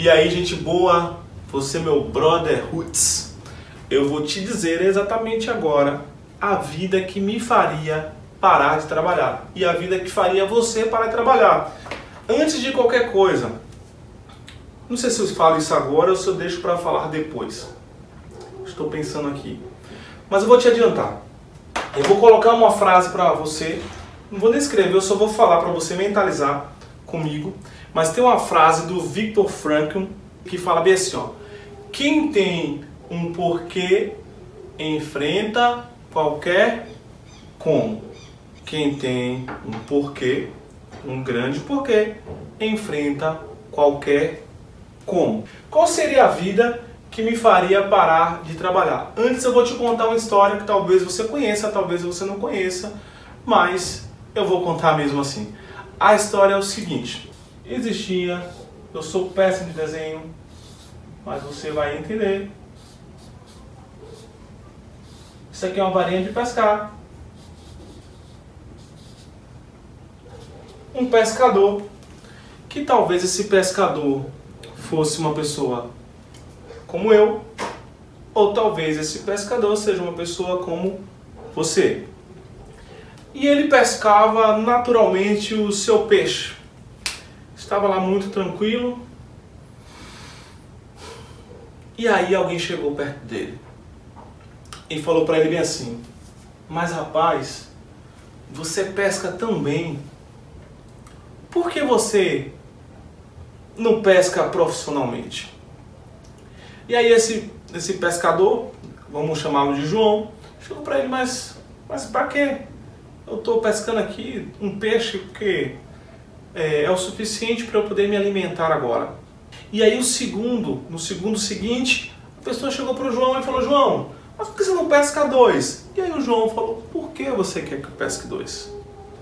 E aí, gente boa, você meu brother Roots, eu vou te dizer exatamente agora a vida que me faria parar de trabalhar e a vida que faria você parar de trabalhar. Antes de qualquer coisa, não sei se eu falo isso agora ou se eu deixo para falar depois. Estou pensando aqui. Mas eu vou te adiantar. Eu vou colocar uma frase para você. Não vou nem escrever, eu só vou falar para você mentalizar comigo. Mas tem uma frase do Viktor Frankl que fala bem assim, ó. Quem tem um porquê enfrenta qualquer como. Quem tem um porquê, um grande porquê, enfrenta qualquer como. Qual seria a vida que me faria parar de trabalhar? Antes eu vou te contar uma história que talvez você conheça, talvez você não conheça, mas eu vou contar mesmo assim. A história é o seguinte: existia, eu sou péssimo de desenho, mas você vai entender. Isso aqui é uma varinha de pescar. Um pescador, que talvez esse pescador fosse uma pessoa como eu, ou talvez esse pescador seja uma pessoa como você. E ele pescava naturalmente o seu peixe. Estava lá muito tranquilo. E aí alguém chegou perto dele e falou para ele bem assim: Mas rapaz, você pesca tão bem. Por que você não pesca profissionalmente. E aí esse, esse pescador, vamos chamá-lo de João, chegou para ele, mas, mas para quê? Eu estou pescando aqui um peixe porque é, é o suficiente para eu poder me alimentar agora. E aí o segundo, no segundo seguinte, a pessoa chegou para o João e falou, João, mas por que você não pesca dois? E aí o João falou, por que você quer que eu pesque dois?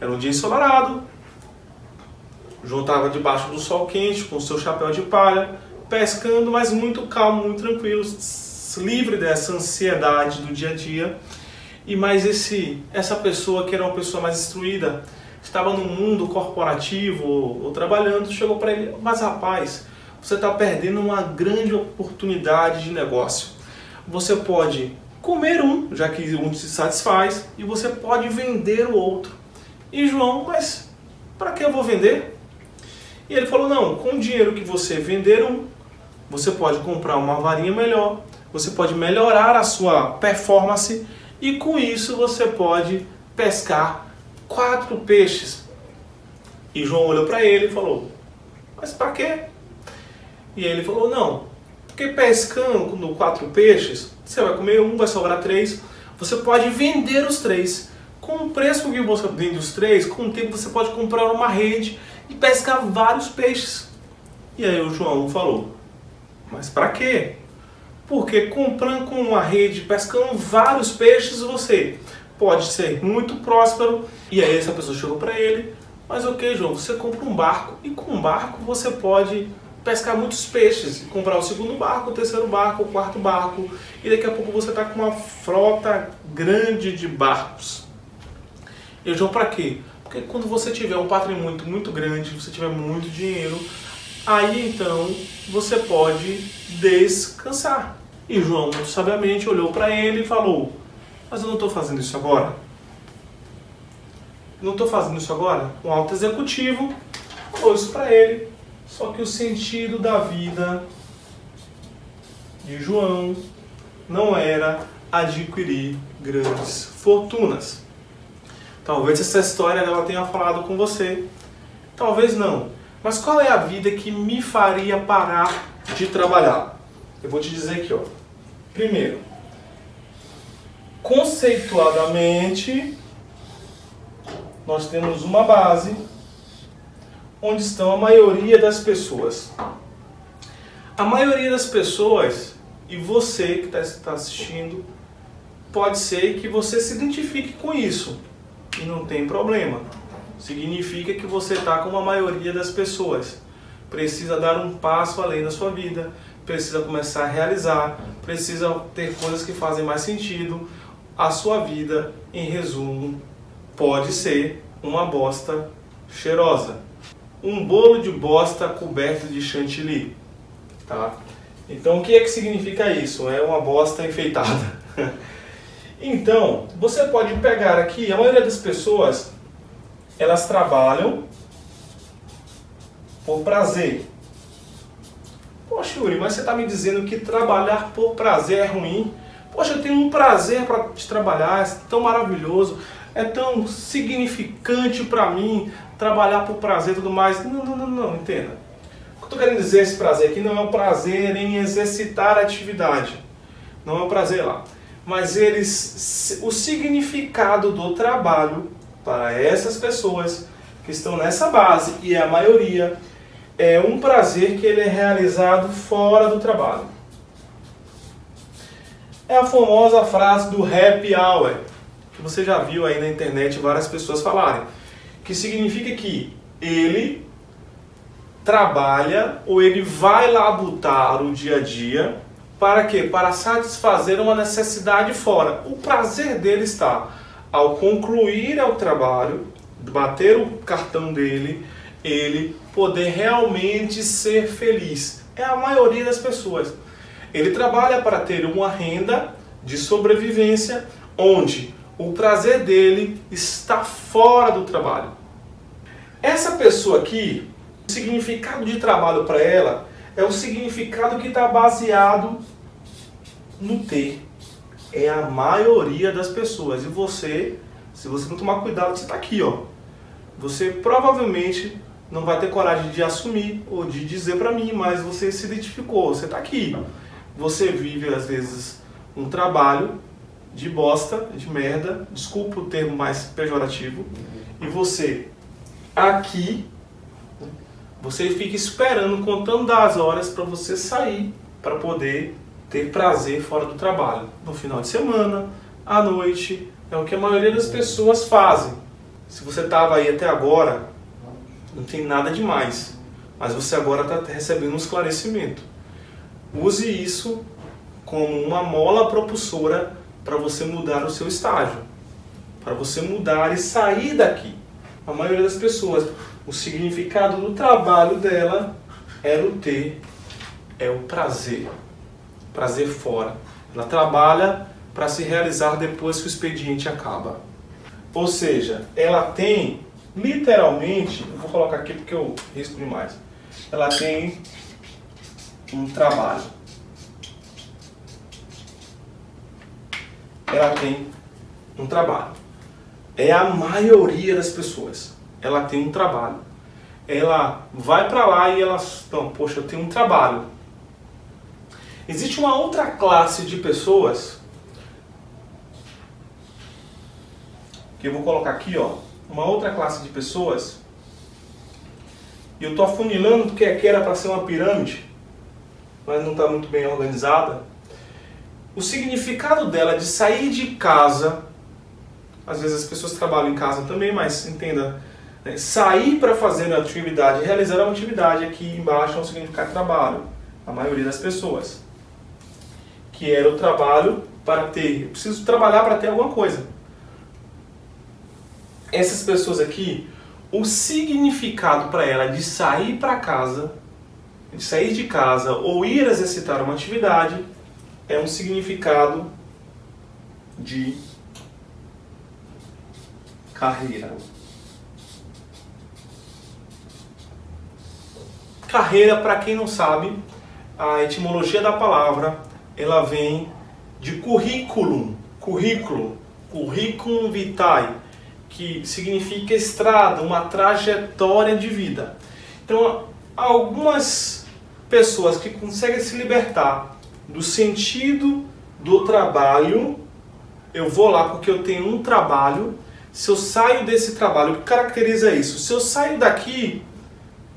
Era um dia ensolarado, João estava debaixo do sol quente, com seu chapéu de palha, pescando, mas muito calmo, muito tranquilo, livre dessa ansiedade do dia a dia. E mais esse, essa pessoa que era uma pessoa mais instruída, estava no mundo corporativo ou, ou trabalhando, chegou para ele, mas rapaz, você está perdendo uma grande oportunidade de negócio. Você pode comer um, já que um se satisfaz, e você pode vender o outro. E João, mas para que eu vou vender? E ele falou: não, com o dinheiro que você vender um, você pode comprar uma varinha melhor, você pode melhorar a sua performance e com isso você pode pescar quatro peixes. E João olhou para ele e falou: Mas para quê? E ele falou: Não, porque pescando quatro peixes, você vai comer um, vai sobrar três, você pode vender os três. Com o preço que você vende os três, com o tempo você pode comprar uma rede e pescar vários peixes. E aí o João falou: Mas para quê? Porque comprando com uma rede, pescando vários peixes, você pode ser muito próspero. E aí essa pessoa chegou para ele: Mas ok, João, você compra um barco e com um barco você pode pescar muitos peixes, comprar o segundo barco, o terceiro barco, o quarto barco, e daqui a pouco você está com uma frota grande de barcos. E João, para quê? Porque quando você tiver um patrimônio muito, muito grande, você tiver muito dinheiro, aí então você pode descansar. E João, muito sabiamente, olhou para ele e falou: Mas eu não estou fazendo isso agora. Não estou fazendo isso agora. Um alto executivo falou isso para ele. Só que o sentido da vida de João não era adquirir grandes fortunas. Talvez essa história ela tenha falado com você, talvez não. Mas qual é a vida que me faria parar de trabalhar? Eu vou te dizer aqui, ó. Primeiro, conceituadamente, nós temos uma base onde estão a maioria das pessoas. A maioria das pessoas, e você que está assistindo, pode ser que você se identifique com isso e não tem problema. Significa que você está como a maioria das pessoas. Precisa dar um passo além da sua vida, precisa começar a realizar, precisa ter coisas que fazem mais sentido. A sua vida, em resumo, pode ser uma bosta cheirosa. Um bolo de bosta coberto de chantilly. tá? Então o que é que significa isso? É uma bosta enfeitada. então, você pode pegar aqui, a maioria das pessoas, elas trabalham por prazer. Poxa, Yuri, mas você está me dizendo que trabalhar por prazer é ruim? Poxa, eu tenho um prazer para te trabalhar, é tão maravilhoso, é tão significante para mim trabalhar por prazer e tudo mais. Não, não, não, não, entenda. O que eu estou querendo dizer esse prazer aqui não é o prazer em exercitar a atividade. Não é o prazer lá. Mas eles, o significado do trabalho para essas pessoas que estão nessa base, e é a maioria, é um prazer que ele é realizado fora do trabalho. É a famosa frase do happy hour, que você já viu aí na internet várias pessoas falarem, que significa que ele trabalha ou ele vai labutar o dia a dia para quê? Para satisfazer uma necessidade fora. O prazer dele está ao concluir o trabalho, bater o cartão dele, ele poder realmente ser feliz. É a maioria das pessoas. Ele trabalha para ter uma renda de sobrevivência onde o prazer dele está fora do trabalho. Essa pessoa aqui, o significado de trabalho para ela é o significado que está baseado no ter. É a maioria das pessoas. E você, se você não tomar cuidado, você está aqui, ó. Você provavelmente não vai ter coragem de assumir ou de dizer para mim, mas você se identificou, você está aqui. Você vive às vezes um trabalho de bosta, de merda, desculpa o termo mais pejorativo, e você aqui você fica esperando, contando das horas para você sair para poder ter prazer fora do trabalho. No final de semana, à noite, é o que a maioria das pessoas fazem. Se você estava aí até agora não tem nada demais. Mas você agora está recebendo um esclarecimento. Use isso como uma mola propulsora para você mudar o seu estágio. Para você mudar e sair daqui. A maioria das pessoas, o significado do trabalho dela era o ter, é o prazer. Prazer fora. Ela trabalha para se realizar depois que o expediente acaba. Ou seja, ela tem literalmente, eu vou colocar aqui porque eu risco demais. Ela tem um trabalho. Ela tem um trabalho. É a maioria das pessoas. Ela tem um trabalho. Ela vai para lá e ela, não, poxa, eu tenho um trabalho. Existe uma outra classe de pessoas que eu vou colocar aqui, ó, uma outra classe de pessoas, e eu estou afunilando porque aqui era para ser uma pirâmide, mas não está muito bem organizada. O significado dela de sair de casa, às vezes as pessoas trabalham em casa também, mas entenda, né, sair para fazer uma atividade, realizar uma atividade aqui embaixo é um significado trabalho, a maioria das pessoas. Que era o trabalho para ter, eu preciso trabalhar para ter alguma coisa essas pessoas aqui, o significado para ela de sair para casa, de sair de casa ou ir exercitar uma atividade, é um significado de carreira. Carreira, para quem não sabe, a etimologia da palavra, ela vem de currículum, currículo, curriculum vitae, que significa estrada, uma trajetória de vida. Então, algumas pessoas que conseguem se libertar do sentido do trabalho, eu vou lá porque eu tenho um trabalho, se eu saio desse trabalho, o que caracteriza isso? Se eu saio daqui,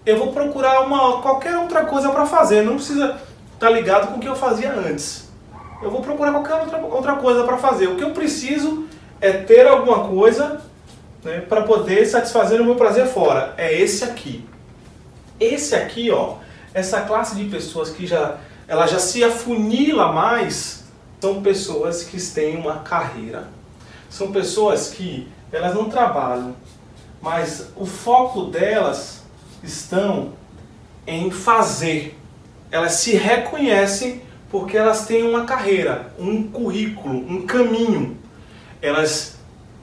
eu vou procurar uma qualquer outra coisa para fazer, não precisa estar tá ligado com o que eu fazia antes. Eu vou procurar qualquer outra, outra coisa para fazer. O que eu preciso é ter alguma coisa né, para poder satisfazer o meu prazer fora. É esse aqui. Esse aqui, ó, essa classe de pessoas que já ela já se afunila mais, são pessoas que têm uma carreira. São pessoas que elas não trabalham, mas o foco delas estão em fazer. elas se reconhecem porque elas têm uma carreira, um currículo, um caminho. Elas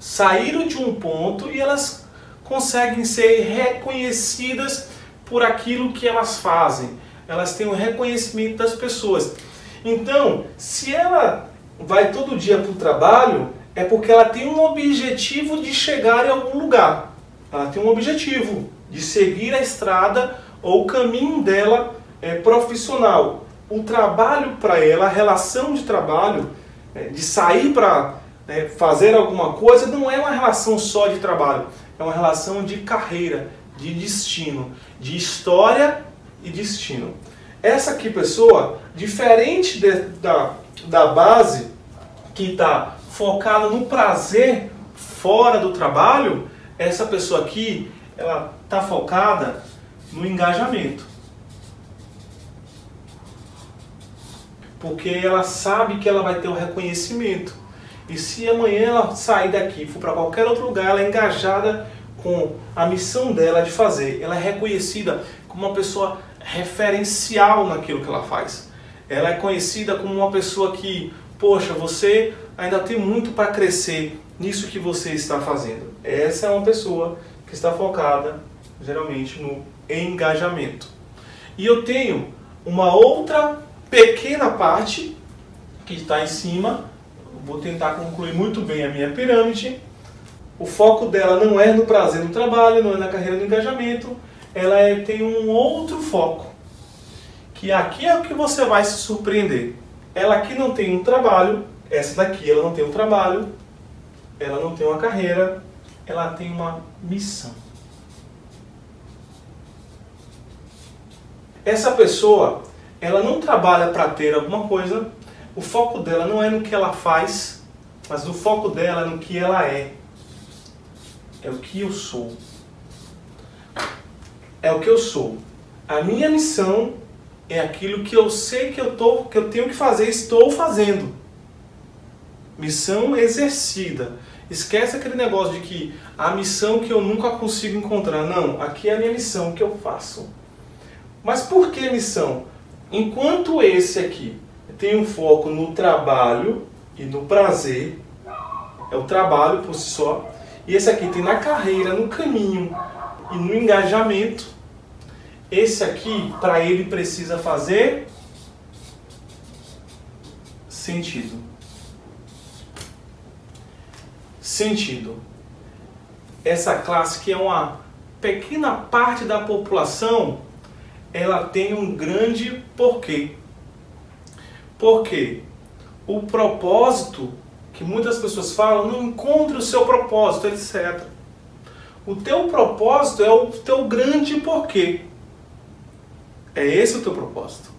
saíram de um ponto e elas conseguem ser reconhecidas por aquilo que elas fazem. Elas têm o um reconhecimento das pessoas. Então, se ela vai todo dia para o trabalho, é porque ela tem um objetivo de chegar em algum lugar. Ela tem um objetivo de seguir a estrada ou o caminho dela é, profissional. O trabalho para ela, a relação de trabalho, é, de sair para é, fazer alguma coisa, não é uma relação só de trabalho, é uma relação de carreira, de destino, de história e destino. Essa aqui, pessoa, diferente de, da, da base que está focada no prazer fora do trabalho, essa pessoa aqui, ela está focada no engajamento. Porque ela sabe que ela vai ter o reconhecimento. E se amanhã ela sair daqui e for para qualquer outro lugar, ela é engajada com a missão dela de fazer. Ela é reconhecida como uma pessoa referencial naquilo que ela faz. Ela é conhecida como uma pessoa que, poxa, você ainda tem muito para crescer nisso que você está fazendo. Essa é uma pessoa que está focada geralmente no engajamento. E eu tenho uma outra pequena parte que está em cima. Vou tentar concluir muito bem a minha pirâmide. O foco dela não é no prazer no trabalho, não é na carreira do engajamento. Ela é, tem um outro foco, que aqui é o que você vai se surpreender. Ela aqui não tem um trabalho, essa daqui ela não tem um trabalho, ela não tem uma carreira, ela tem uma missão. Essa pessoa, ela não trabalha para ter alguma coisa, o foco dela não é no que ela faz, mas o foco dela é no que ela é. É o que eu sou. É o que eu sou. A minha missão é aquilo que eu sei que eu, tô, que eu tenho que fazer, estou fazendo. Missão exercida. Esquece aquele negócio de que a missão que eu nunca consigo encontrar. Não, aqui é a minha missão que eu faço. Mas por que missão? Enquanto esse aqui tem um foco no trabalho e no prazer, é o trabalho por si só, e esse aqui tem na carreira, no caminho e no engajamento, esse aqui, para ele, precisa fazer sentido. Sentido. Essa classe que é uma pequena parte da população ela tem um grande porquê. Porque o propósito que muitas pessoas falam não encontra o seu propósito, etc. O teu propósito é o teu grande porquê. É esse o teu propósito.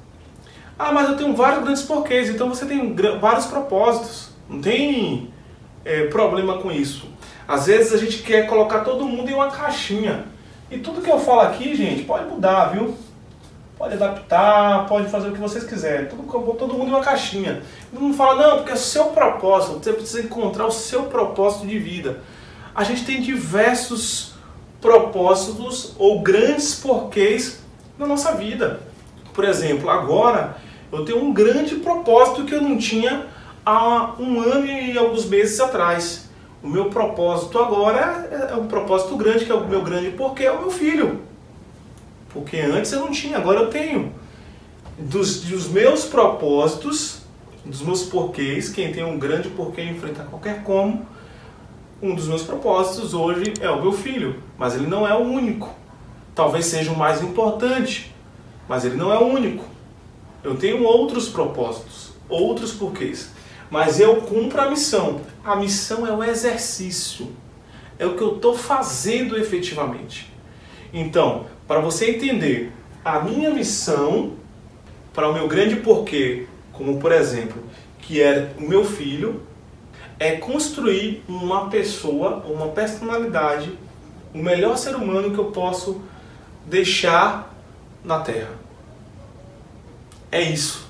Ah, mas eu tenho vários grandes porquês, então você tem vários propósitos. Não tem é, problema com isso. Às vezes a gente quer colocar todo mundo em uma caixinha. E tudo que eu falo aqui, gente, pode mudar, viu? Pode adaptar, pode fazer o que vocês quiserem. Tudo, todo mundo em uma caixinha. Todo mundo fala, não, porque é o seu propósito, você precisa encontrar o seu propósito de vida. A gente tem diversos propósitos ou grandes porquês na nossa vida. Por exemplo, agora eu tenho um grande propósito que eu não tinha há um ano e alguns meses atrás. O meu propósito agora é, é um propósito grande, que é o meu grande porquê, é o meu filho. Porque antes eu não tinha, agora eu tenho. Dos, dos meus propósitos, dos meus porquês, quem tem um grande porquê enfrentar qualquer como, um dos meus propósitos hoje é o meu filho, mas ele não é o único. Talvez seja o mais importante, mas ele não é o único. Eu tenho outros propósitos, outros porquês, mas eu cumpro a missão. A missão é o exercício, é o que eu estou fazendo efetivamente. Então, para você entender a minha missão para o meu grande porquê, como por exemplo, que é o meu filho, é construir uma pessoa, uma personalidade, o melhor ser humano que eu posso deixar na Terra. É isso.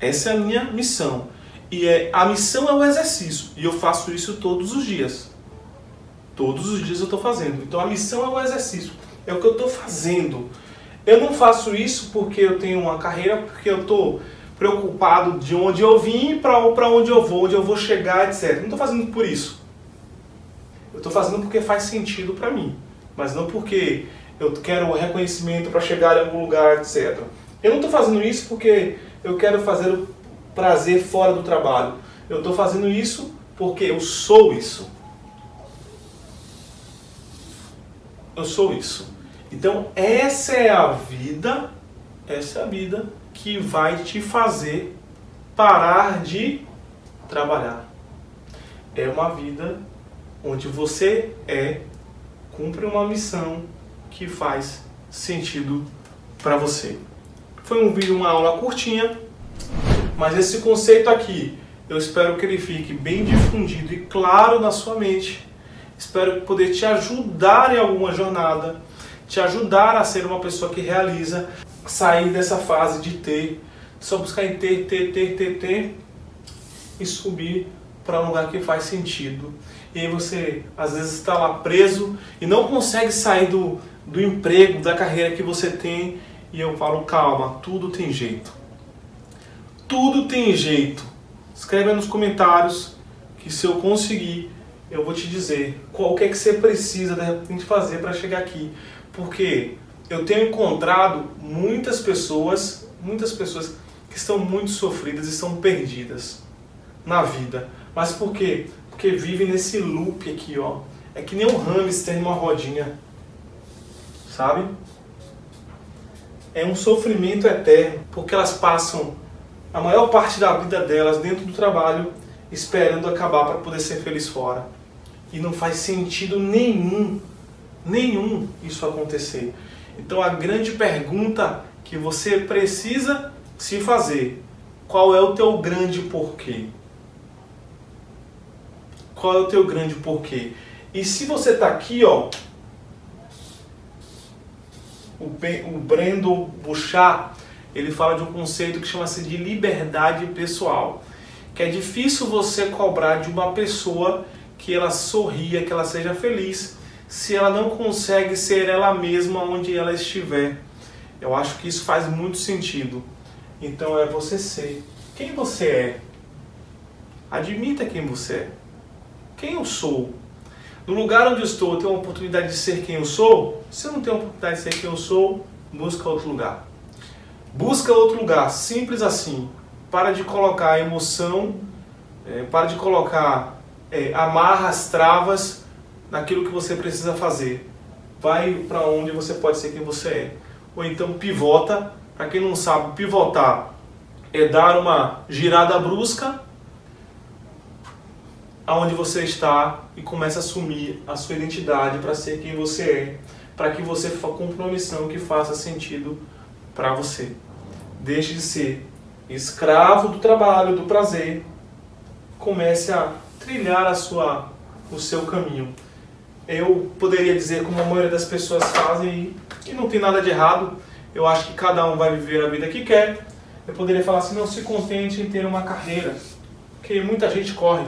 Essa é a minha missão. E é, a missão é o exercício. E eu faço isso todos os dias. Todos os dias eu estou fazendo. Então a missão é o exercício é o que eu estou fazendo. Eu não faço isso porque eu tenho uma carreira, porque eu estou preocupado de onde eu vim para onde eu vou, onde eu vou chegar, etc. Não estou fazendo por isso. Eu estou fazendo porque faz sentido para mim, mas não porque eu quero reconhecimento para chegar em algum lugar, etc. Eu não estou fazendo isso porque eu quero fazer o prazer fora do trabalho. Eu estou fazendo isso porque eu sou isso. Eu sou isso. Então, essa é a vida, essa é a vida que vai te fazer parar de trabalhar. É uma vida onde você é, cumpre uma missão que faz sentido para você. Foi um vídeo, uma aula curtinha, mas esse conceito aqui, eu espero que ele fique bem difundido e claro na sua mente. Espero poder te ajudar em alguma jornada, te ajudar a ser uma pessoa que realiza, sair dessa fase de ter, só buscar em ter, ter, ter, ter, ter e subir para um lugar que faz sentido. E aí você às vezes está lá preso e não consegue sair do, do emprego, da carreira que você tem. E eu falo, calma, tudo tem jeito. Tudo tem jeito. Escreve nos comentários que se eu conseguir, eu vou te dizer qual que é que você precisa de repente fazer para chegar aqui. Porque eu tenho encontrado muitas pessoas, muitas pessoas que estão muito sofridas e estão perdidas na vida. Mas por quê? Porque vivem nesse loop aqui, ó. É que nem um hamster numa rodinha. Sabe? É um sofrimento eterno, porque elas passam a maior parte da vida delas dentro do trabalho esperando acabar para poder ser feliz fora. E não faz sentido nenhum, nenhum isso acontecer. Então a grande pergunta que você precisa se fazer, qual é o teu grande porquê? Qual é o teu grande porquê? E se você está aqui, ó, o, o Brendo Bouchard, ele fala de um conceito que chama-se de liberdade pessoal, que é difícil você cobrar de uma pessoa que ela sorria, que ela seja feliz, se ela não consegue ser ela mesma onde ela estiver. Eu acho que isso faz muito sentido. Então é você ser quem você é. Admita quem você é. Quem eu sou. No lugar onde eu estou, eu tenho a oportunidade de ser quem eu sou? Se eu não tenho a oportunidade de ser quem eu sou, busca outro lugar. Busca outro lugar, simples assim. Para de colocar emoção, é, para de colocar, é, amarra as travas naquilo que você precisa fazer. Vai para onde você pode ser quem você é. Ou então pivota. Para quem não sabe, pivotar é dar uma girada brusca aonde você está e começa a assumir a sua identidade para ser quem você é, para que você cumpra uma missão que faça sentido para você. Deixe de ser escravo do trabalho, do prazer, comece a trilhar a sua, o seu caminho. Eu poderia dizer como a maioria das pessoas fazem e não tem nada de errado. Eu acho que cada um vai viver a vida que quer. Eu poderia falar assim, não se contente em ter uma carreira, porque muita gente corre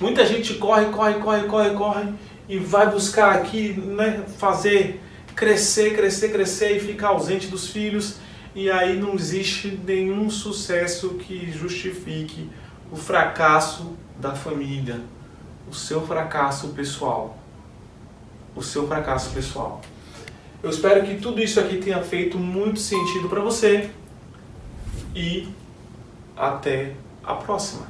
Muita gente corre, corre, corre, corre, corre e vai buscar aqui, né, fazer crescer, crescer, crescer e ficar ausente dos filhos. E aí não existe nenhum sucesso que justifique o fracasso da família, o seu fracasso pessoal. O seu fracasso pessoal. Eu espero que tudo isso aqui tenha feito muito sentido para você e até a próxima.